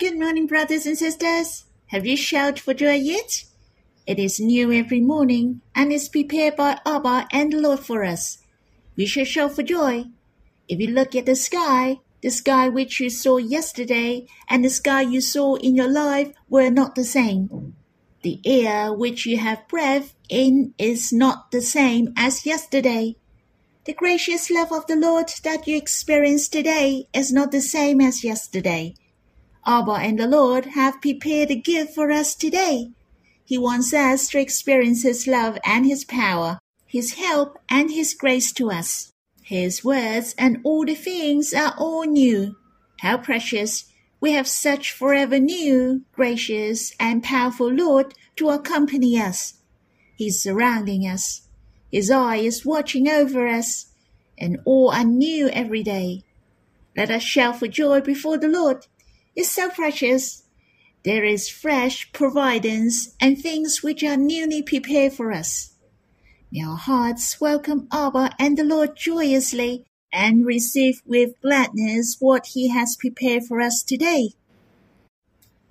Good morning, brothers and sisters. Have you shouted for joy yet? It is new every morning and is prepared by Abba and the Lord for us. We shall shout for joy. If you look at the sky, the sky which you saw yesterday and the sky you saw in your life were not the same. The air which you have breath in is not the same as yesterday. The gracious love of the Lord that you experience today is not the same as yesterday. Abba and the Lord have prepared a gift for us today. He wants us to experience His love and His power, His help and His grace to us. His words and all the things are all new. How precious! We have such forever new, gracious, and powerful Lord to accompany us. He's surrounding us. His eye is watching over us, and all are new every day. Let us shout for joy before the Lord is so precious. There is fresh providence and things which are newly prepared for us. May our hearts welcome Abba and the Lord joyously and receive with gladness what He has prepared for us today.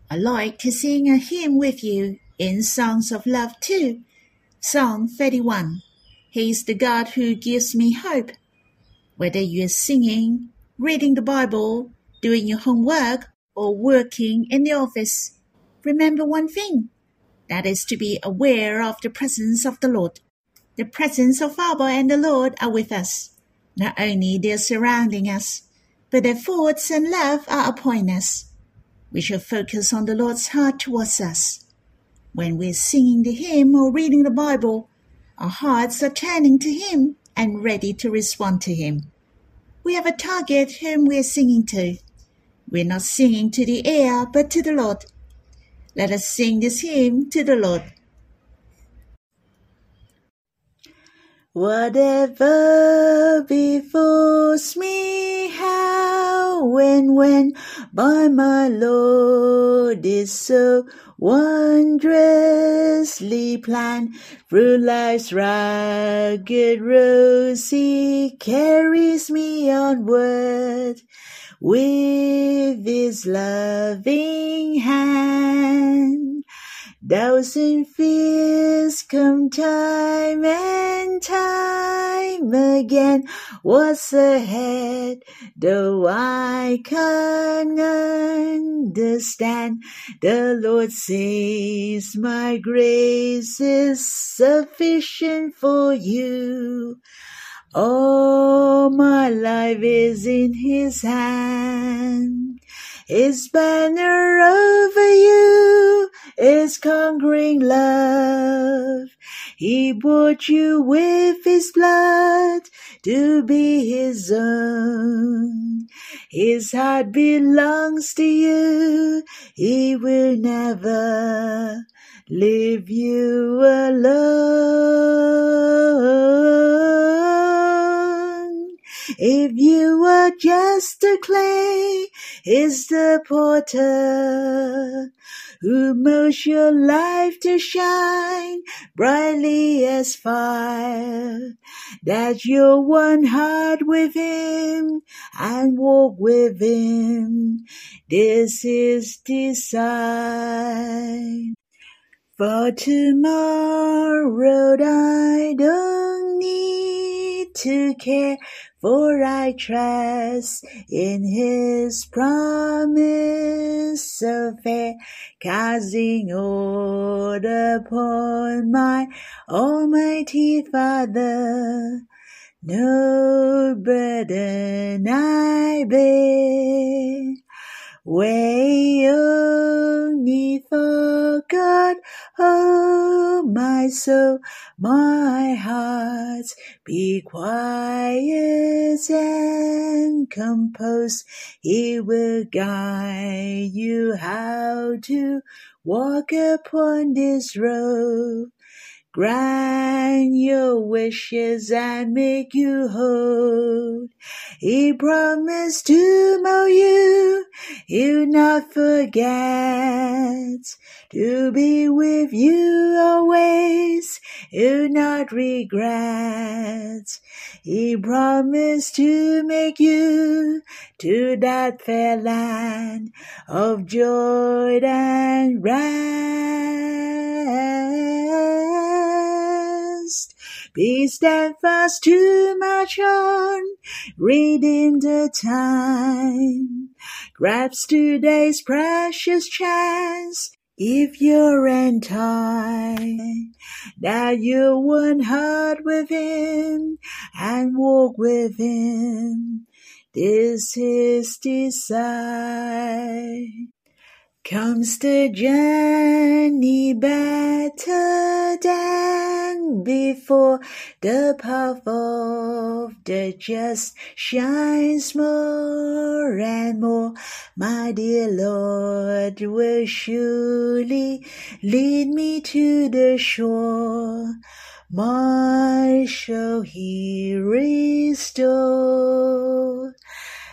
I like to sing a hymn with you in Songs of Love too. Song 31. He is the God who gives me hope. Whether you are singing, reading the Bible, doing your homework, or working in the office, remember one thing that is to be aware of the presence of the Lord. The presence of Abba and the Lord are with us. Not only they are surrounding us, but their thoughts and love are upon us. We shall focus on the Lord's heart towards us. When we're singing the hymn or reading the Bible, our hearts are turning to Him and ready to respond to Him. We have a target whom we're singing to. We're not singing to the air, but to the Lord. Let us sing this hymn to the Lord. Whatever befalls me, how and when, by my Lord is so wondrously planned. Through life's rugged road, He carries me onward with his loving hand. Thousand fears come time and time again. What's ahead, though I can't understand? The Lord says, My grace is sufficient for you. All my life is in his hand. His banner over you is conquering love. He bought you with his blood to be his own. His heart belongs to you. He will never leave you alone. If you are just a clay, is the porter who molds your life to shine brightly as fire. That you're one heart with him and walk with him. This is design. For tomorrow I don't need to care, for I trust in his promise so fair, casting all upon my almighty Father. No burden I bear. Way only God, oh my soul, my heart, be quiet and composed. He will guide you how to walk upon this road. Grant your wishes and make you whole. He promised to mold you, he'll not forget to be with you always, he'll not regret. He promised to make you to that fair land of joy and rest. Be steadfast to march on, reading the time. Grabs today's precious chance if you're in time, that you would heart with him and walk with him. This is desire. Comes the journey better than before. The path of the just shines more and more. My dear Lord will surely lead me to the shore. My shall he.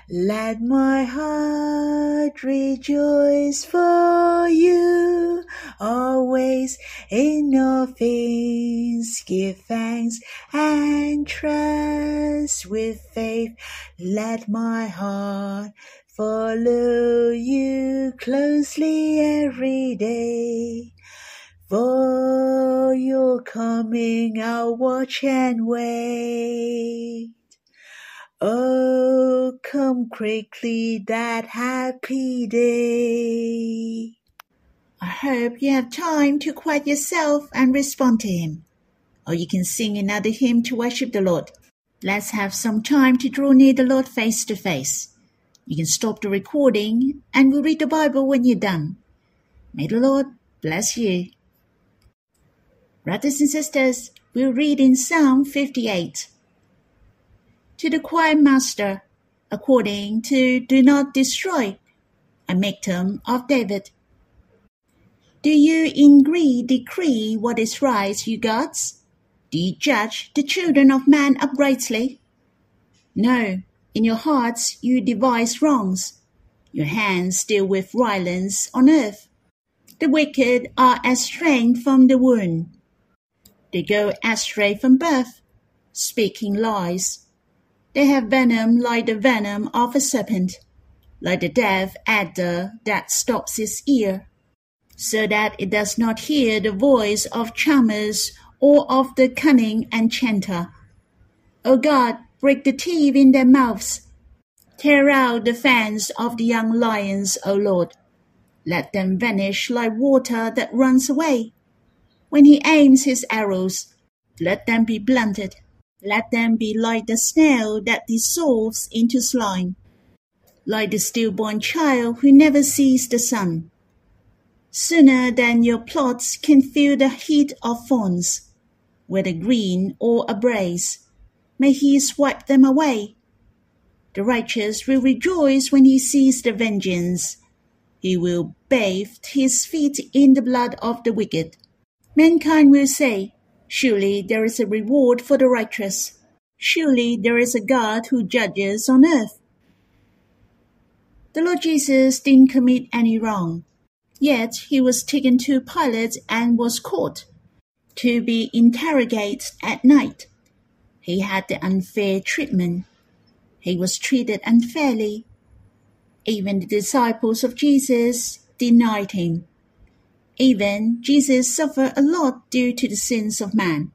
Let my heart rejoice for you always in all things. Give thanks and trust with faith. Let my heart follow you closely every day. For your coming, I'll watch and wait. Oh, come quickly that happy day. I hope you have time to quiet yourself and respond to Him. Or you can sing another hymn to worship the Lord. Let's have some time to draw near the Lord face to face. You can stop the recording and we'll read the Bible when you're done. May the Lord bless you. Brothers and sisters, we'll read in Psalm 58 to the choir master, according to Do Not Destroy, a Miktam of David. Do you in greed decree what is right, you gods? Do you judge the children of man uprightly? No, in your hearts you devise wrongs. Your hands deal with violence on earth. The wicked are estranged from the womb. They go astray from birth, speaking lies. They have venom like the venom of a serpent, like the deaf adder that stops its ear, so that it does not hear the voice of charmers or of the cunning enchanter. O God, break the teeth in their mouths. Tear out the fangs of the young lions, O Lord. Let them vanish like water that runs away. When he aims his arrows, let them be blunted. Let them be like the snail that dissolves into slime, like the stillborn child who never sees the sun. Sooner than your plots can feel the heat of thorns, whether green or a brace, may he swipe them away. The righteous will rejoice when he sees the vengeance. He will bathe his feet in the blood of the wicked. Mankind will say, Surely there is a reward for the righteous. Surely there is a God who judges on earth. The Lord Jesus didn't commit any wrong. Yet he was taken to Pilate and was caught to be interrogated at night. He had the unfair treatment. He was treated unfairly. Even the disciples of Jesus denied him. Even Jesus suffered a lot due to the sins of man.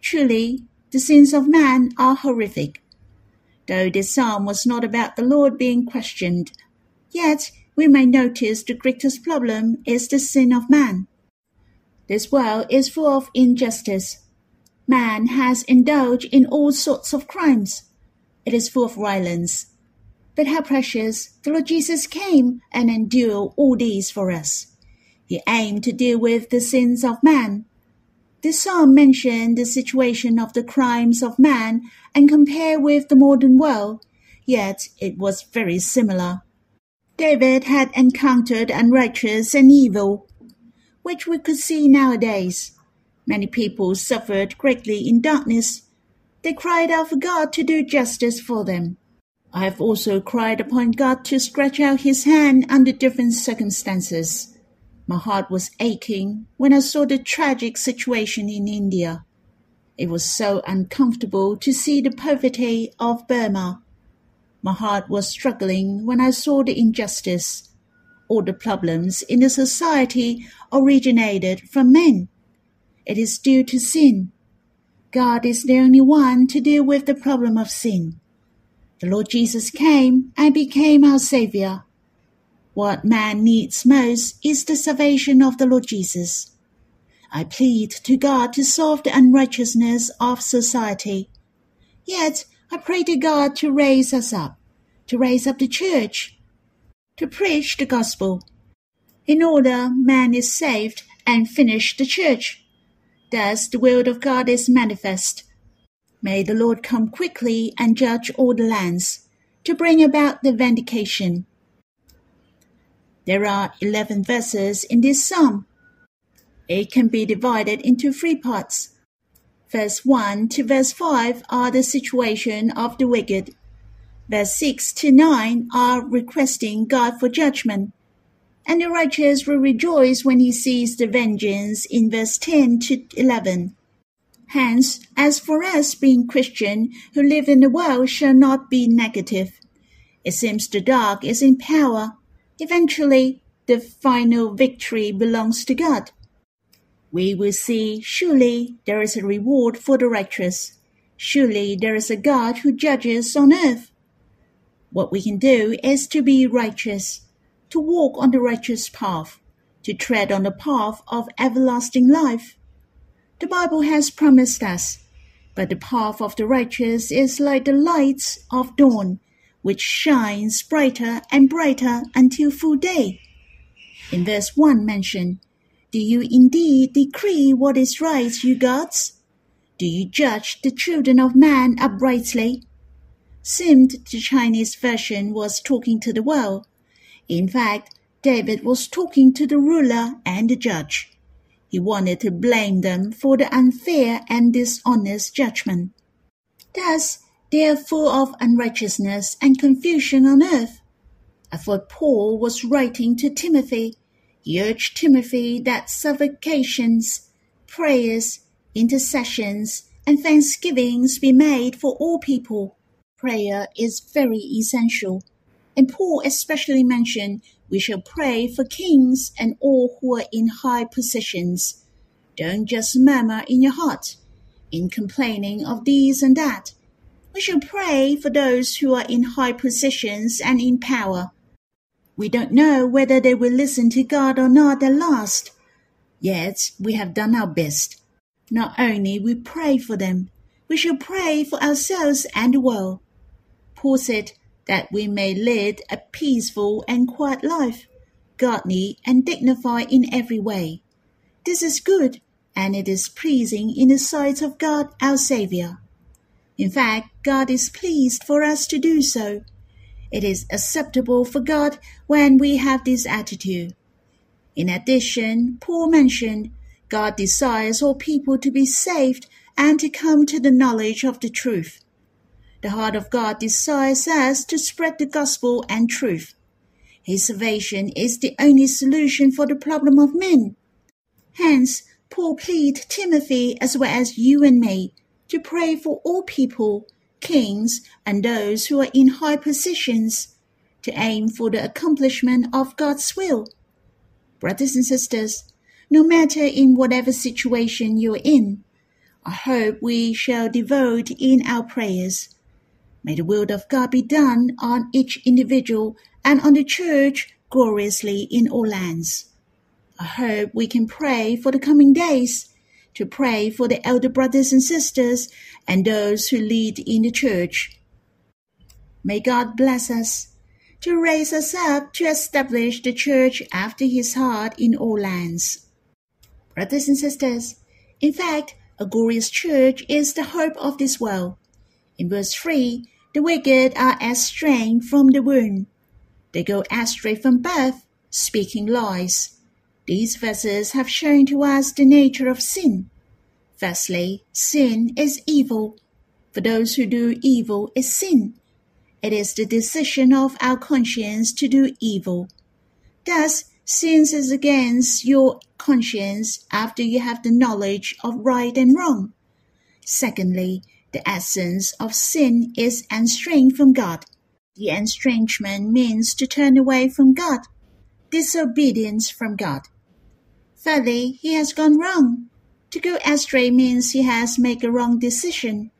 Truly, the sins of man are horrific. Though this psalm was not about the Lord being questioned, yet we may notice the greatest problem is the sin of man. This world is full of injustice. Man has indulged in all sorts of crimes. It is full of violence. But how precious the Lord Jesus came and endured all these for us. He aimed to deal with the sins of man. The psalm mentioned the situation of the crimes of man and compared with the modern world, yet it was very similar. David had encountered unrighteous and evil, which we could see nowadays. Many people suffered greatly in darkness. They cried out for God to do justice for them. I have also cried upon God to stretch out his hand under different circumstances. My heart was aching when I saw the tragic situation in India. It was so uncomfortable to see the poverty of Burma. My heart was struggling when I saw the injustice. All the problems in the society originated from men. It is due to sin. God is the only one to deal with the problem of sin. The Lord Jesus came and became our Savior. What man needs most is the salvation of the Lord Jesus. I plead to God to solve the unrighteousness of society. Yet I pray to God to raise us up, to raise up the church, to preach the gospel, in order man is saved and finish the church. Thus the will of God is manifest May the Lord come quickly and judge all the lands, to bring about the vindication. There are 11 verses in this psalm. It can be divided into three parts. Verse 1 to verse 5 are the situation of the wicked. Verse 6 to 9 are requesting God for judgment. And the righteous will rejoice when he sees the vengeance in verse 10 to 11. Hence, as for us being Christian who live in the world shall not be negative. It seems the dark is in power. Eventually, the final victory belongs to God. We will see, surely there is a reward for the righteous. Surely there is a God who judges on earth. What we can do is to be righteous, to walk on the righteous path, to tread on the path of everlasting life. The Bible has promised us, but the path of the righteous is like the lights of dawn, which shines brighter and brighter until full day. In verse 1 mentioned, Do you indeed decree what is right, you gods? Do you judge the children of man uprightly? Seemed the Chinese version was talking to the world. In fact, David was talking to the ruler and the judge. He wanted to blame them for the unfair and dishonest judgment. Thus, they are full of unrighteousness and confusion on earth. I thought Paul was writing to Timothy. He urged Timothy that supplications, prayers, intercessions, and thanksgivings be made for all people. Prayer is very essential, and Paul especially mentioned we shall pray for kings and all who are in high positions. Don't just murmur in your heart, in complaining of this and that. We shall pray for those who are in high positions and in power. We don't know whether they will listen to God or not at last. Yet we have done our best. Not only we pray for them, we shall pray for ourselves and the world. Paul said, that we may lead a peaceful and quiet life, godly and dignified in every way. This is good, and it is pleasing in the sight of God our Saviour. In fact, God is pleased for us to do so. It is acceptable for God when we have this attitude. In addition, Paul mentioned God desires all people to be saved and to come to the knowledge of the truth. The heart of God desires us to spread the gospel and truth. His salvation is the only solution for the problem of men. Hence, Paul plead Timothy as well as you and me to pray for all people, kings, and those who are in high positions, to aim for the accomplishment of God's will. Brothers and sisters, no matter in whatever situation you're in, I hope we shall devote in our prayers May the will of God be done on each individual and on the church gloriously in all lands. I hope we can pray for the coming days, to pray for the elder brothers and sisters and those who lead in the church. May God bless us, to raise us up to establish the church after his heart in all lands. Brothers and sisters, in fact, a glorious church is the hope of this world. In verse 3, the wicked are estranged from the womb. They go astray from birth, speaking lies. These verses have shown to us the nature of sin. Firstly, sin is evil. For those who do evil is sin. It is the decision of our conscience to do evil. Thus, sin is against your conscience after you have the knowledge of right and wrong. Secondly, the essence of sin is estranged from God. The estrangement means to turn away from God, disobedience from God. Thirdly, he has gone wrong. To go astray means he has made a wrong decision.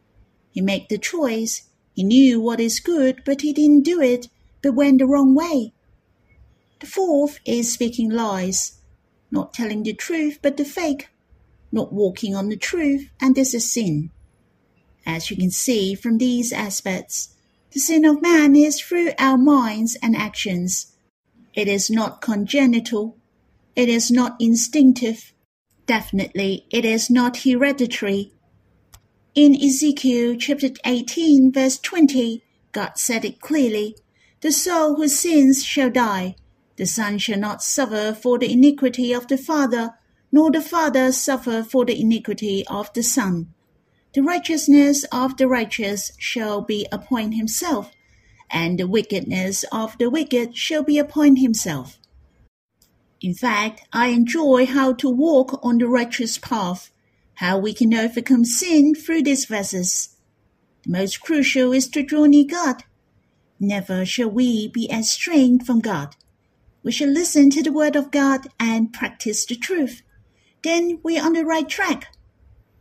He made the choice. He knew what is good, but he didn't do it, but went the wrong way. The fourth is speaking lies, not telling the truth, but the fake, not walking on the truth, and this is sin. As you can see from these aspects, the sin of man is through our minds and actions. It is not congenital. It is not instinctive. Definitely, it is not hereditary. In Ezekiel chapter 18, verse 20, God said it clearly The soul who sins shall die. The son shall not suffer for the iniquity of the father, nor the father suffer for the iniquity of the son. The righteousness of the righteous shall be upon himself, and the wickedness of the wicked shall be upon himself. In fact, I enjoy how to walk on the righteous path, how we can overcome sin through these verses. The most crucial is to draw near God. Never shall we be estranged from God. We shall listen to the word of God and practice the truth. Then we are on the right track.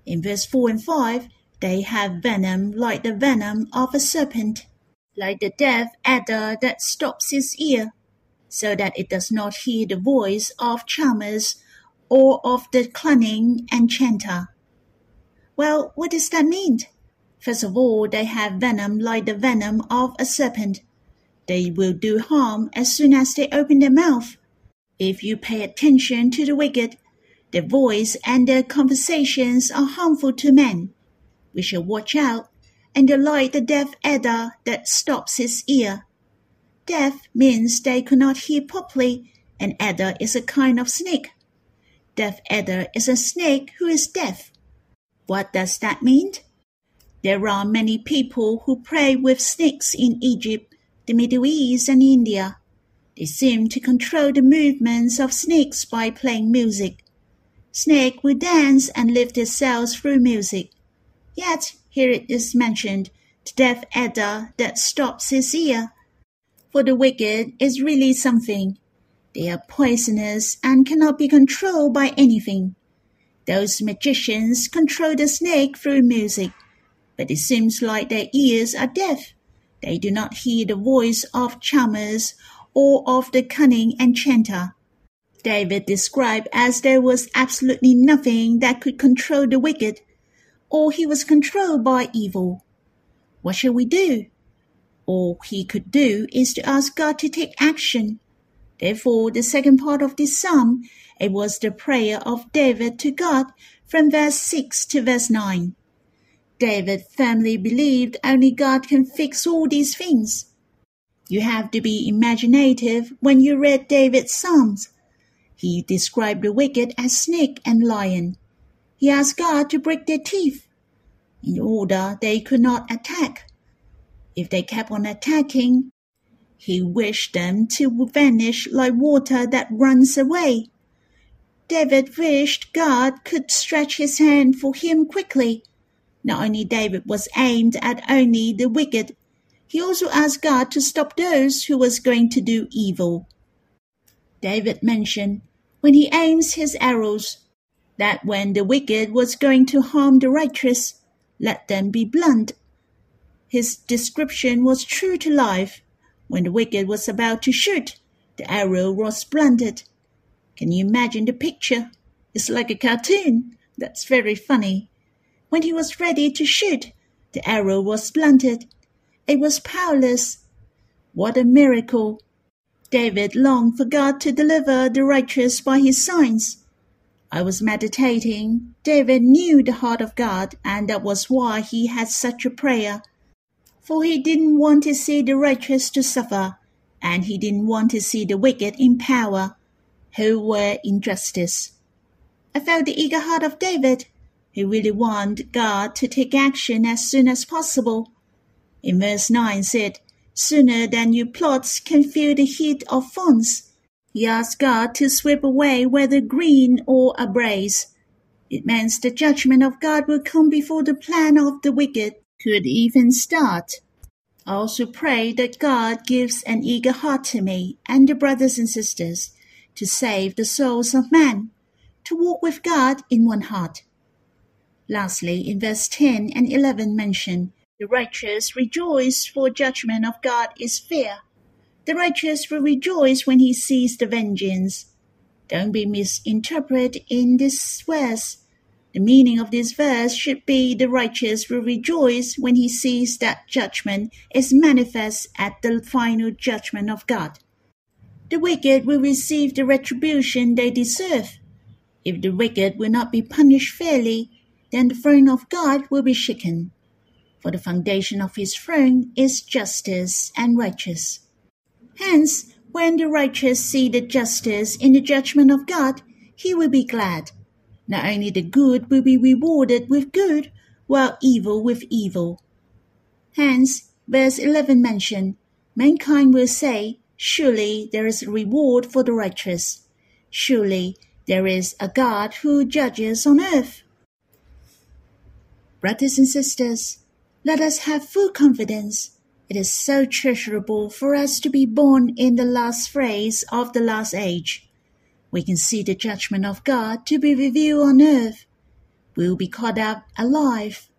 In verse 4 and 5, they have venom like the venom of a serpent, like the deaf adder that stops his ear so that it does not hear the voice of charmers or of the cunning enchanter. Well, what does that mean? First of all, they have venom like the venom of a serpent. They will do harm as soon as they open their mouth. If you pay attention to the wicked, their voice and their conversations are harmful to men. We shall watch out, and like the deaf adder that stops his ear, Deaf means they could not hear properly, and adder is a kind of snake. Deaf adder is a snake who is deaf. What does that mean? There are many people who pray with snakes in Egypt, the Middle East, and India. They seem to control the movements of snakes by playing music. Snake will dance and lift themselves through music. Yet here it is mentioned, the deaf adder that stops his ear for the wicked is really something. They are poisonous and cannot be controlled by anything. Those magicians control the snake through music, but it seems like their ears are deaf. They do not hear the voice of charmers or of the cunning enchanter. David described as there was absolutely nothing that could control the wicked, or he was controlled by evil. What shall we do? All he could do is to ask God to take action. Therefore, the second part of this psalm, it was the prayer of David to God from verse 6 to verse 9. David firmly believed only God can fix all these things. You have to be imaginative when you read David's Psalms. He described the wicked as snake and lion. He asked God to break their teeth in order they could not attack. If they kept on attacking, he wished them to vanish like water that runs away. David wished God could stretch his hand for him quickly. Not only David was aimed at only the wicked, he also asked God to stop those who was going to do evil. David mentioned when he aims his arrows that when the wicked was going to harm the righteous, let them be blunt his description was true to life. When the wicked was about to shoot, the arrow was blunted. Can you imagine the picture? It's like a cartoon. That's very funny. When he was ready to shoot, the arrow was blunted. It was powerless. What a miracle! David longed for God to deliver the righteous by his signs. I was meditating. David knew the heart of God, and that was why he had such a prayer for he didn't want to see the righteous to suffer, and he didn't want to see the wicked in power, who were in justice. I felt the eager heart of David. who really wanted God to take action as soon as possible. In verse 9 said, Sooner than your plots can feel the heat of thorns, he asked God to sweep away whether green or a brace. It means the judgment of God will come before the plan of the wicked could even start. I also pray that God gives an eager heart to me and the brothers and sisters to save the souls of men, to walk with God in one heart. Lastly, in verse 10 and 11 mention, the righteous rejoice for judgment of God is fair. The righteous will rejoice when he sees the vengeance. Don't be misinterpreted in this verse. The meaning of this verse should be the righteous will rejoice when he sees that judgment is manifest at the final judgment of God. The wicked will receive the retribution they deserve. If the wicked will not be punished fairly, then the throne of God will be shaken. For the foundation of his throne is justice and righteous. Hence, when the righteous see the justice in the judgment of God, he will be glad not only the good will be rewarded with good, while evil with evil. Hence, verse 11 mentioned, mankind will say, Surely there is a reward for the righteous. Surely there is a God who judges on earth. Brothers and sisters, let us have full confidence. It is so treasurable for us to be born in the last phrase of the last age we can see the judgment of God to be revealed on earth. We'll be caught up alive.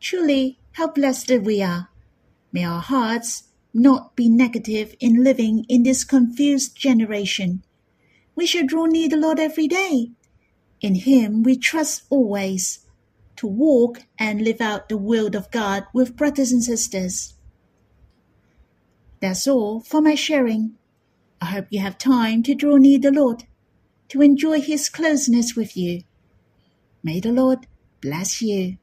Truly, how blessed we are. May our hearts not be negative in living in this confused generation. We shall draw near the Lord every day. In Him we trust always to walk and live out the will of God with brothers and sisters. That's all for my sharing. I hope you have time to draw near the Lord to enjoy His closeness with you. May the Lord bless you.